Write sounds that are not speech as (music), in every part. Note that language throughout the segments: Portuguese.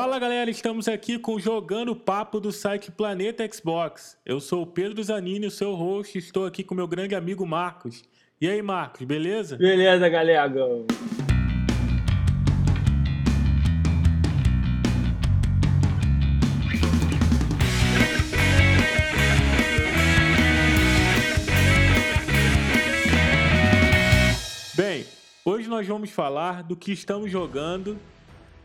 Fala galera, estamos aqui com Jogando Papo do site Planeta Xbox. Eu sou o Pedro Zanini, o seu host, estou aqui com meu grande amigo Marcos. E aí, Marcos, beleza? Beleza, galera. Bem, hoje nós vamos falar do que estamos jogando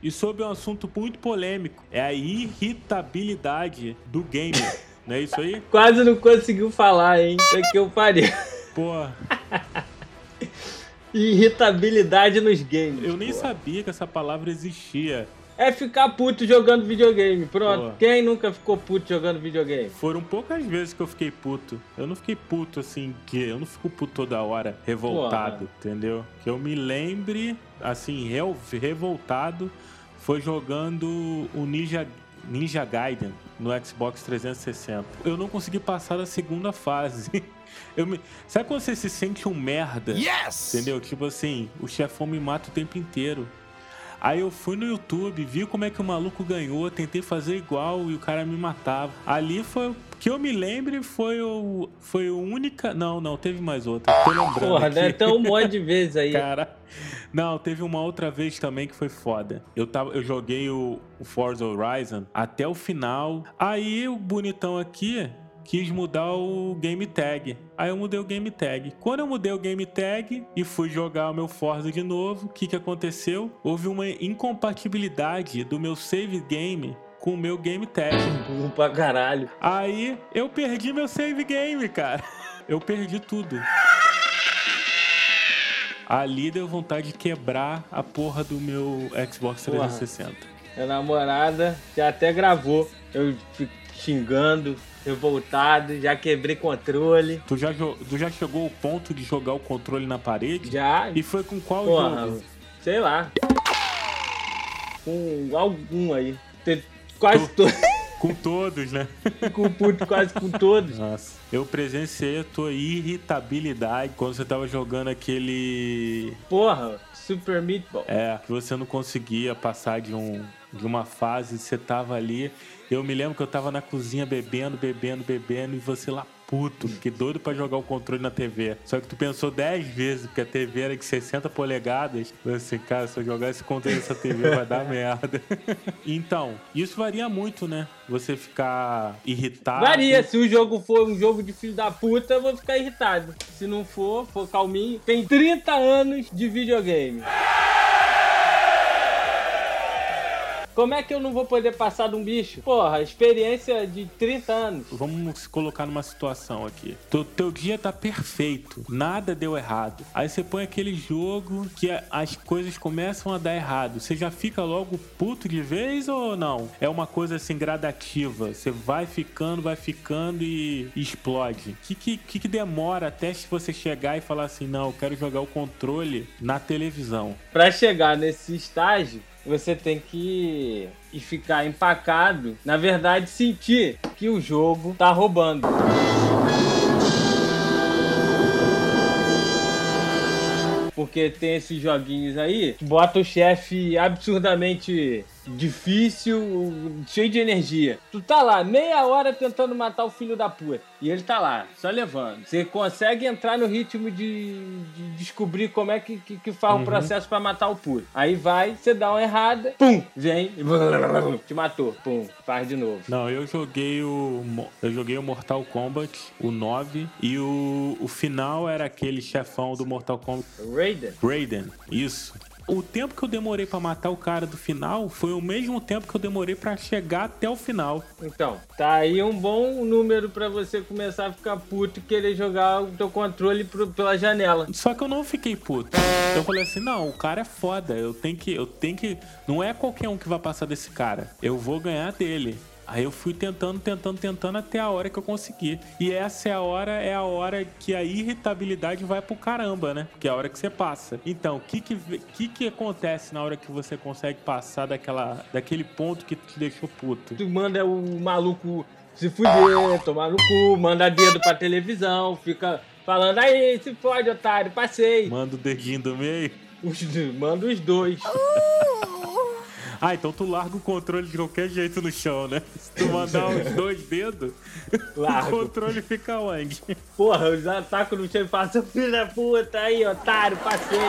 e sobre um assunto muito polêmico: é a irritabilidade do gamer. (laughs) Não é isso aí? Quase não conseguiu falar, hein? É que eu parei. Porra. (laughs) Irritabilidade nos games. Eu nem porra. sabia que essa palavra existia. É ficar puto jogando videogame. Pronto. Porra. Quem nunca ficou puto jogando videogame? Foram poucas vezes que eu fiquei puto. Eu não fiquei puto assim, que eu não fico puto toda hora, revoltado, entendeu? Que eu me lembre, assim, revoltado, foi jogando o Ninja, Ninja Gaiden no Xbox 360. Eu não consegui passar da segunda fase. (laughs) Eu me... Sabe quando você se sente um merda? Yes! Entendeu? Tipo assim, o chefão me mata o tempo inteiro. Aí eu fui no YouTube, vi como é que o maluco ganhou, tentei fazer igual e o cara me matava. Ali foi. Que eu me lembre foi o. Foi o única. Não, não, teve mais outra. Tô lembrando. Porra, aqui. né? Então um monte de vezes aí. Cara. Não, teve uma outra vez também que foi foda. Eu, tava, eu joguei o, o Forza Horizon até o final. Aí o bonitão aqui quis mudar o game tag. Aí eu mudei o game tag. Quando eu mudei o game tag e fui jogar o meu Forza de novo, o que, que aconteceu? Houve uma incompatibilidade do meu save game com o meu game tag. Burro pra caralho. Aí eu perdi meu save game, cara. (laughs) Eu perdi tudo. Ali deu vontade de quebrar a porra do meu Xbox Porra. 360. Minha namorada já até gravou. Eu xingando, revoltado, já quebrei controle. Tu já, tu já chegou ao ponto de jogar o controle na parede? Já. E foi com qual Porra, jogo? sei lá. Com algum aí. Quase todos. (laughs) Com todos, né? com puto quase com todos. Nossa. Eu presenciei a tua irritabilidade quando você tava jogando aquele. Porra, Super Meatball. É, que você não conseguia passar de, um, de uma fase, você tava ali. Eu me lembro que eu tava na cozinha bebendo, bebendo, bebendo, e você lá puto, que doido pra jogar o controle na TV. Só que tu pensou 10 vezes, porque a TV era de 60 polegadas. Assim, cara, se eu jogar esse controle nessa TV vai dar merda. (laughs) então, isso varia muito, né? Você ficar irritado. Varia, se o jogo for um jogo de filho da puta, eu vou ficar irritado. Se não for, for calminho. Tem 30 anos de videogame. Como é que eu não vou poder passar de um bicho? Porra, experiência de 30 anos. Vamos se colocar numa situação aqui. Teu, teu dia tá perfeito, nada deu errado. Aí você põe aquele jogo que as coisas começam a dar errado. Você já fica logo puto de vez ou não? É uma coisa assim gradativa. Você vai ficando, vai ficando e, explode. O que, que, que demora até se você chegar e falar assim: não, eu quero jogar o controle na televisão? Pra chegar nesse estágio, você tem que e ficar empacado. Na verdade, sentir que o jogo tá roubando. Porque tem esses joguinhos aí, que bota o chefe absurdamente difícil, cheio de energia. Tu tá lá meia hora tentando matar o filho da puta. E ele tá lá, só levando. Você consegue entrar no ritmo de, de descobrir como é que, que, que faz o processo pra matar o puto. Aí vai, você dá uma errada, pum, vem, (laughs) te matou, pum, faz de novo. Não, eu joguei o. Eu joguei o Mortal Kombat, o 9, e o, o final era aquele chefão do Mortal Kombat. Raiden. Raiden, isso. O tempo que eu demorei pra matar o cara do final foi o mesmo tempo que eu demorei pra chegar até o final. Então, tá aí um bom número pra você começar a ficar puto e querer jogar o teu controle pro- pela janela. Só que eu não fiquei puto. Eu falei assim, não, o cara é foda. Eu tenho que. Eu tenho que. Não é qualquer um que vai passar desse cara. Eu vou ganhar dele. Aí eu fui tentando, tentando, tentando até a hora que eu consegui. E essa é a hora, é a hora que a irritabilidade vai pro caramba, né? Que é a hora que você passa. Então, o que que, que que acontece na hora que você consegue passar daquela, daquele ponto que te deixou puto? Tu manda o maluco se fuder, tomar no cu, manda dedo pra televisão, fica falando aí, se fode, otário, passei. Manda o dedinho do meio. Os- manda os dois. Ah, então tu larga o controle de qualquer jeito no chão, né? Se tu mandar os dois dedos, (laughs) o controle fica onde? Porra, eu já taco no chão e falo, seu filho da puta aí, otário, passei.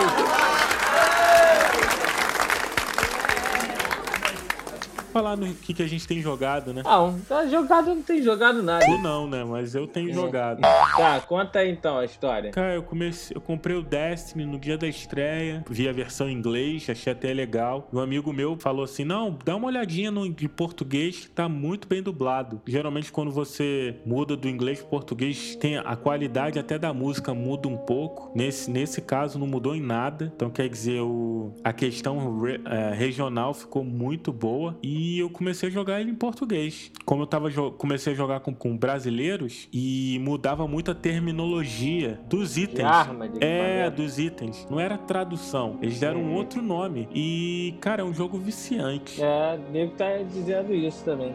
Falar no que, que a gente tem jogado, né? Não, tá jogado, não tem jogado nada. Tu não, né? Mas eu tenho jogado. Tá, conta aí então a história. Cara, eu comecei, eu comprei o Destiny no dia da estreia, vi a versão em inglês, achei até legal. Um amigo meu falou assim: "Não, dá uma olhadinha no de português, que tá muito bem dublado". Geralmente quando você muda do inglês pro português, tem a qualidade até da música muda um pouco. Nesse nesse caso não mudou em nada. Então quer dizer, o, a questão re- é, regional ficou muito boa e eu comecei a jogar ele em português. Como eu tava comecei a jogar com, com brasileiros e mudava muito a terminologia dos itens. arma, de é, dos itens. Não era tradução. Eles deram um outro nome. E, cara, é um jogo viciante. É, o nego tá dizendo isso também.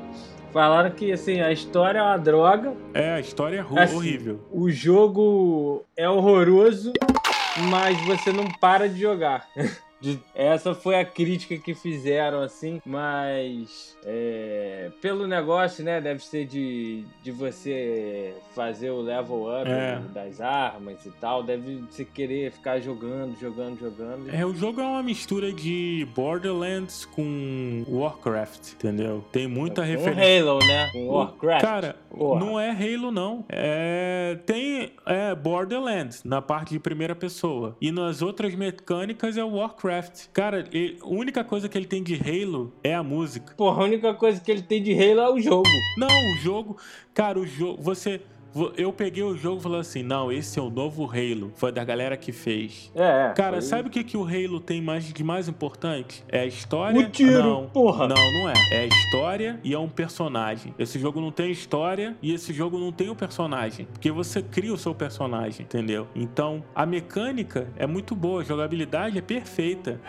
Falaram que assim, a história é uma droga, É, a história é Assim, horrível. o jogo é horroroso, mas você não para de jogar. (laughs) De- Essa foi a crítica que fizeram, assim, mas é, pelo negócio, né? Deve ser de, de você fazer o level up É. das armas e tal. Deve você querer ficar jogando, jogando, jogando. É, o jogo é uma mistura de Borderlands com Warcraft, entendeu? Tem muita Com referência. Halo, né? Com Warcraft. Cara, Porra. não é Halo, não. É, tem é, Borderlands na parte de primeira pessoa. E nas outras mecânicas é Warcraft. Cara, e- a única coisa que ele tem de Halo é a música. Porra, a única coisa que ele tem de Halo é o jogo. Não, o jogo. Cara, o jogo. Você. Eu peguei o jogo e falei assim: não, esse é o novo Halo. Foi da galera que fez. É, é. Cara, foi- sabe o que, que o Halo tem mais de mais importante? É a história. O tiro, não, porra. Não, não é. É a história e é um personagem. Esse jogo não tem história e esse jogo não tem o personagem. Porque você cria o seu personagem, entendeu? Então, a mecânica é muito boa, a jogabilidade é perfeita.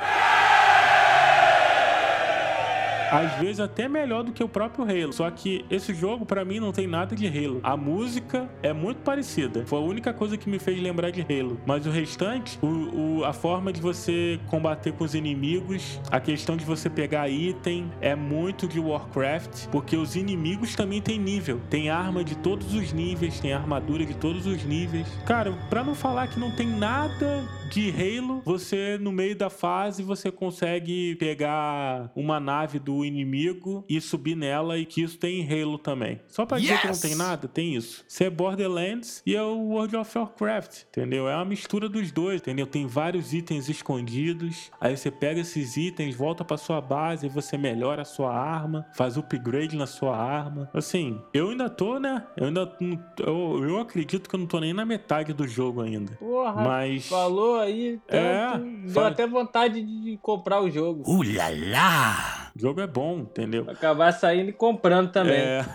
Às vezes até melhor do que o próprio Halo. Só que esse jogo, pra mim, não tem nada de Halo. A música é muito parecida. Foi a única coisa que me fez lembrar de Halo. Mas o restante, o, o- a forma de você combater com os inimigos, a questão de você pegar item, é muito de Warcraft. Porque os inimigos também têm nível. Tem arma de todos os níveis, tem armadura de todos os níveis. Cara, pra não falar que não tem nada de Halo, você no meio da fase você consegue pegar uma nave do inimigo e subir nela e que isso tem em Halo também. Só pra dizer que não Yes! tem nada, tem isso. Isso é Borderlands e é o World of Warcraft, entendeu? É uma mistura dos dois, entendeu? Tem vários itens escondidos. Aí você pega esses itens, volta pra sua base, e você melhora a sua arma, faz upgrade na sua arma. Assim, eu ainda tô, né? Eu ainda eu, eu acredito que eu não tô nem na metade do jogo ainda. Porra, Mas falou aí, É, tanto, deu fala- até vontade de comprar o jogo. Ooh la la! O jogo é bom, entendeu? Acabar saindo e comprando também. É.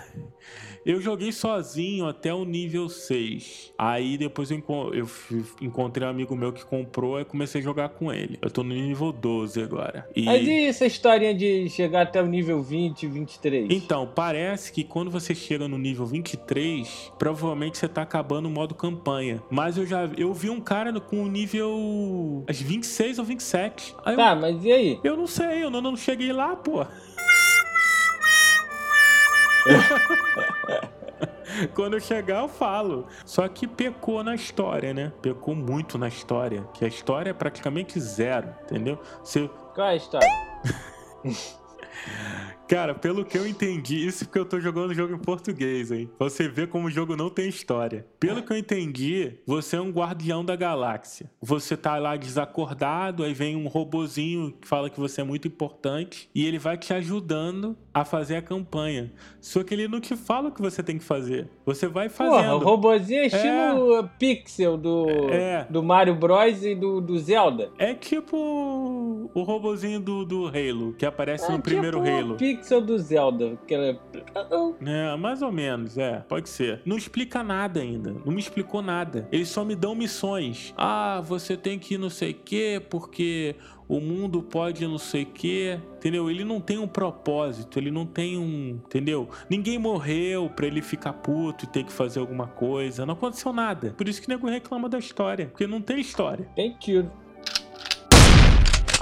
Eu joguei sozinho até o nível 6. Aí depois eu, eu encontrei um amigo meu que comprou e comecei a jogar com ele. Eu tô no nível 12 agora. E... Mas e essa historinha de chegar até o nível 20, 23? Então, parece que quando você chega no nível 23, provavelmente você tá acabando o modo campanha. Mas eu já eu vi um cara com o nível acho, 26 ou 27. Aí eu- Tá, mas e aí? Eu não sei, eu não, não cheguei lá, pô. (laughs) Quando eu chegar, eu falo. Só que pecou na história, né? Pecou muito na história. Que a história é praticamente zero, entendeu? Você. Qual é a história? (laughs) Cara, pelo que eu entendi, isso porque eu tô jogando o jogo em português, hein? Você vê como o jogo não tem história. Pelo que eu entendi, você é um guardião da galáxia. Você tá lá desacordado, aí vem um robozinho que fala que você é muito importante e ele vai te ajudando a fazer a campanha. Só que ele não te fala o que você tem que fazer. Você vai fazendo. Porra, o robozinho é estilo Pixel do, É. do Mario Bros e do, do Zelda. É tipo o robozinho do, do Halo, que aparece É no primeiro tipo Halo. o Pixel do Zelda. Que ela... É, mais ou menos, é, pode ser. Não explica nada ainda. Não me explicou nada. Eles só me dão missões. Ah, você tem que ir não sei o quê, porque o mundo pode não sei o quê. Entendeu? Ele não tem um propósito, ele não tem um. Entendeu? Ninguém morreu pra ele ficar puto e ter que fazer alguma coisa. Não aconteceu nada. Por isso que o nego reclama da história. Porque não tem história. Tem tiro.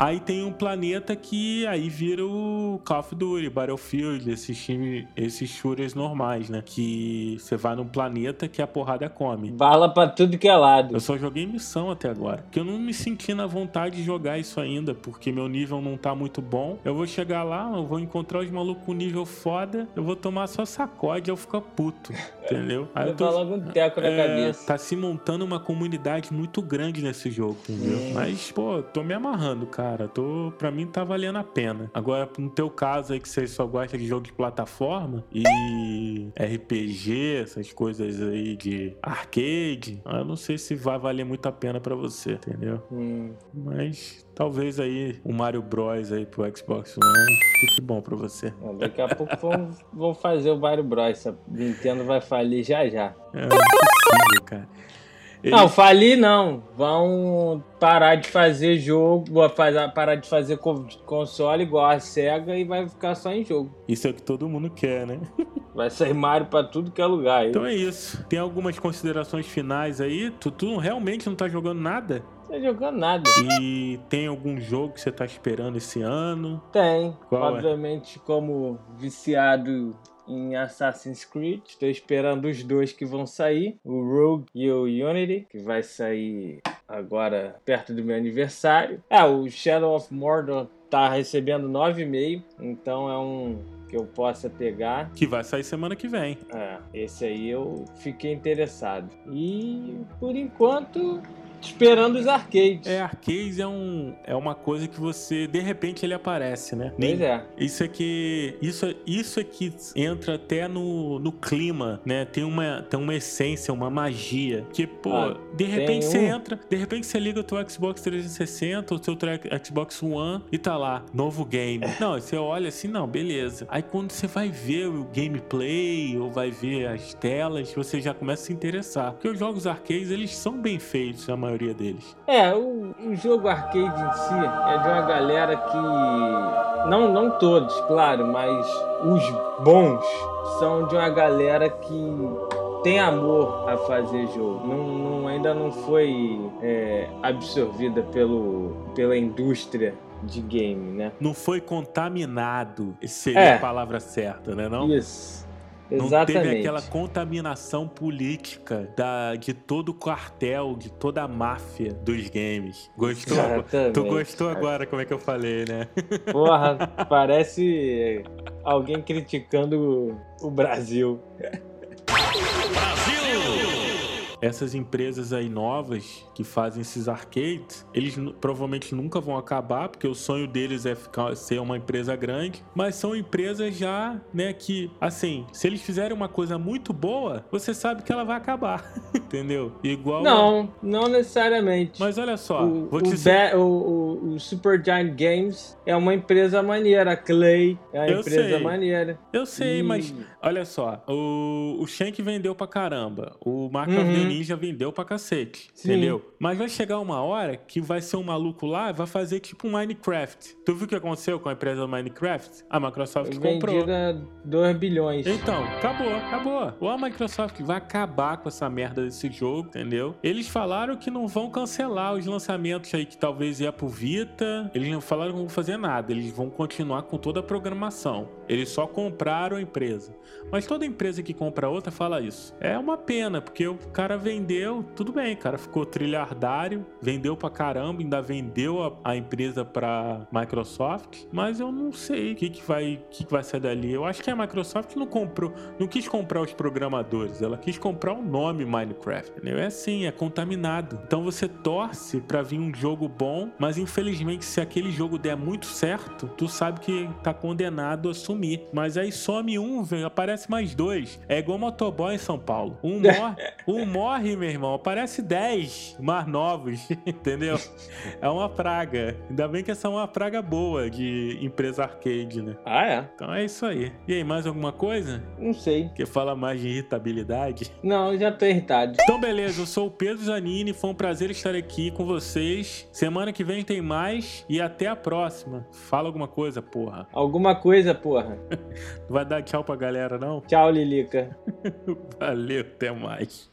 Aí tem um planeta que aí vira o Call of Duty, Battlefield, esses time, esses shooters normais, né? Que você vai num planeta que a porrada come. Bala pra tudo que é lado. Eu só joguei missão até agora. Porque eu não me senti na vontade de jogar isso ainda, porque meu nível não tá muito bom. Eu vou chegar lá, eu vou encontrar os malucos com nível foda, eu vou tomar só sacode, eu fico puto, (laughs) entendeu? Aí eu Levar logo um teco na é, cabeça. Tá se montando uma comunidade muito grande nesse jogo, entendeu? Hum. Mas, pô, tô me amarrando, cara. Tô, pra mim tá valendo a pena. Agora, no teu caso aí, que você só gosta de jogo de plataforma e RPG, essas coisas aí de arcade, eu não sei se vai valer muito a pena pra você, entendeu? Hum. Mas talvez aí o Mario Bros aí pro Xbox One fique bom pra você. Daqui a pouco vão, vão fazer o Mario Bros. Essa Nintendo vai falir já já. É impossível, cara. Ele- Não, falir não. Vão parar de fazer jogo, parar de fazer co- console igual a SEGA e vai ficar só em jogo. Isso é o que todo mundo quer, né? (laughs) Vai sair Mario pra tudo que é lugar. Então é isso. Tem algumas considerações finais aí? Tu, tu realmente não tá jogando nada? Não tá jogando nada. E tem algum jogo que você tá esperando esse ano? Tem. Qual é? Obviamente, como viciado em Assassin's Creed, estou esperando os dois que vão sair, o Rogue e o Unity, que vai sair agora perto do meu aniversário. Ah, o Shadow of Mordor tá recebendo 9,5, então é um que eu possa pegar. Que vai sair semana que vem. É, esse aí eu fiquei interessado. E por enquanto, esperando os arcades. É, arcade é, um, é uma coisa que você, de repente, ele aparece, né? Pois Nem- é. Isso é que. Isso, é- isso é que entra até no, no clima, né? Tem uma, tem uma essência, uma magia. Que, pô, Ah, de repente você um- entra, de repente você liga o teu Xbox 360, o teu Xbox One e tá lá, novo game. Não, você olha assim, não, beleza. Aí quando você vai ver o gameplay ou vai ver as telas, você já começa a se interessar. Porque os jogos arcades, eles são bem feitos, a maioria deles. É, o, o jogo arcade em si é de uma galera que. Não, não todos, claro, mas os bons são de uma galera que tem amor a fazer jogo. Não, não- ainda não foi é, absorvida pelo, pela indústria de game, né? Não foi contaminado, seria É. a palavra certa, né? Não? Isso. Não Exatamente. teve aquela contaminação política da, de todo o quartel, de toda a máfia dos games. Gostou? Exatamente. Tu gostou agora como é que eu falei, né? (laughs) Porra, parece alguém criticando o Brasil. Essas empresas aí novas que fazem esses arcades, eles provavelmente nunca vão acabar, porque o sonho deles é ficar, ser uma empresa grande, mas são empresas já, né, que, assim, se eles fizerem uma coisa muito boa, você sabe que ela vai acabar, (laughs) entendeu? Igual... a- Não, não necessariamente. Mas olha só, o, vou o te dizer... Ba- o- o- o Super Giant Games é uma empresa maneira. A Clay é uma Eu empresa sei. maneira. Eu sei, mas olha só, o, o Shank vendeu pra caramba, o Mark Uhum. Ninja vendeu pra cacete, Sim. entendeu? Mas vai chegar uma hora que vai ser um maluco lá e vai fazer tipo um Minecraft. Tu viu o que aconteceu com a empresa do Minecraft? A Microsoft comprou. Vendida 2 bilhões. Então, acabou, acabou. Ou a Microsoft vai acabar com essa merda desse jogo, entendeu? Eles falaram que não vão cancelar os lançamentos aí que talvez ia pro Vita. Eles não falaram que não vão fazer nada. Eles vão continuar com toda a programação. Eles só compraram a empresa. Mas toda empresa que compra outra fala isso. É uma pena, porque o cara vendeu, tudo bem, cara ficou trilhardário, vendeu pra caramba, ainda vendeu a, a empresa pra Microsoft, mas eu não sei o que, que vai que, que vai sair dali. Eu acho que a Microsoft não comprou, não quis comprar os programadores, ela quis comprar o nome Minecraft. Entendeu? É assim, é contaminado. Então você torce pra vir um jogo bom, mas infelizmente se aquele jogo der muito certo, tu sabe que tá condenado a sumir. Mas aí some um, vem, aparece mais dois. É igual motoboy em São Paulo. Um morre, (laughs) um morre, meu irmão, aparece 10 mais novos, (laughs) entendeu? É uma praga. Ainda bem que essa é uma praga boa de empresa arcade, né? Ah, é? Então é isso aí. E aí, mais alguma coisa? Não sei. Que fala mais de irritabilidade? Não, já tô irritado. Então, beleza, eu sou o Pedro Zanini, foi um prazer estar aqui com vocês. Semana que vem tem mais e até a próxima. Fala alguma coisa, porra. Alguma coisa, porra. (laughs) Não vai dar tchau pra galera, não? Tchau, Lilica. (laughs) Valeu, até mais.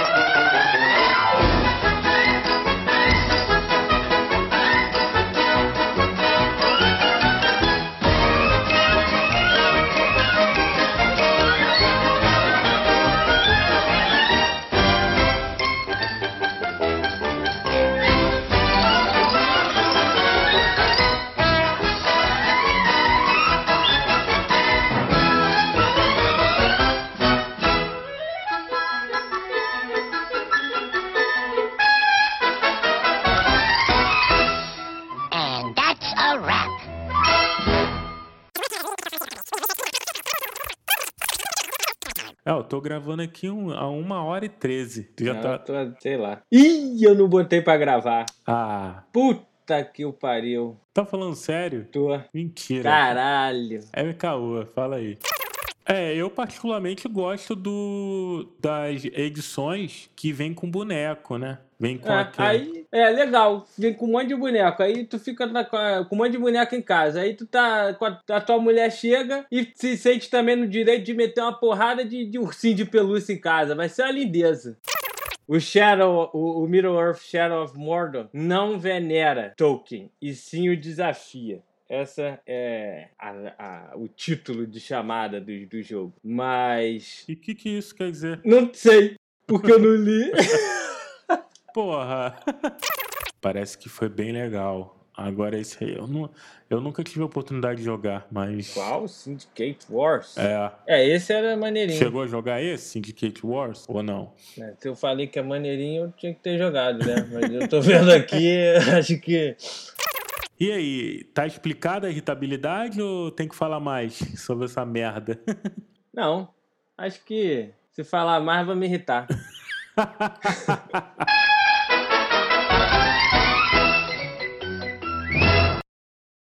tô gravando aqui um, a uma hora e treze. Tu já Não, tá. tô, sei lá. Ih, eu não botei pra gravar. Ah, Puta que o pariu. tá falando sério? Tô. Mentira. Caralho. É caô, fala aí. É, eu particularmente gosto do das edições que vem com boneco, né? Vem com É, aquele... aí é legal, vem com um monte de boneco. Aí tu fica na- com, um monte de boneco em casa. Aí tu tá. a tua mulher chega e se sente também no direito de meter uma porrada de, de ursinho de pelúcia em casa. Vai ser uma lindeza. O Shadow, o, o Middle-earth Shadow of Mordor não venera Tolkien, e sim o desafia. Essa é a- a- o título de chamada do, do jogo. Mas. E o que, que isso quer dizer? Não sei, porque eu não li. (laughs) Porra! (laughs) Parece que foi bem legal. Agora esse aí, eu, não, eu nunca tive a oportunidade de jogar, mas. Qual? Syndicate Wars? É. É, esse era maneirinho. Chegou a jogar esse, Syndicate Wars? Ou não? né? Se eu falei que é maneirinho, eu tinha que ter jogado, né? Mas eu tô vendo aqui, (laughs) acho que. E aí, tá explicada a irritabilidade ou tem que falar mais sobre essa merda? (laughs) Não. Acho que se falar mais vai me irritar.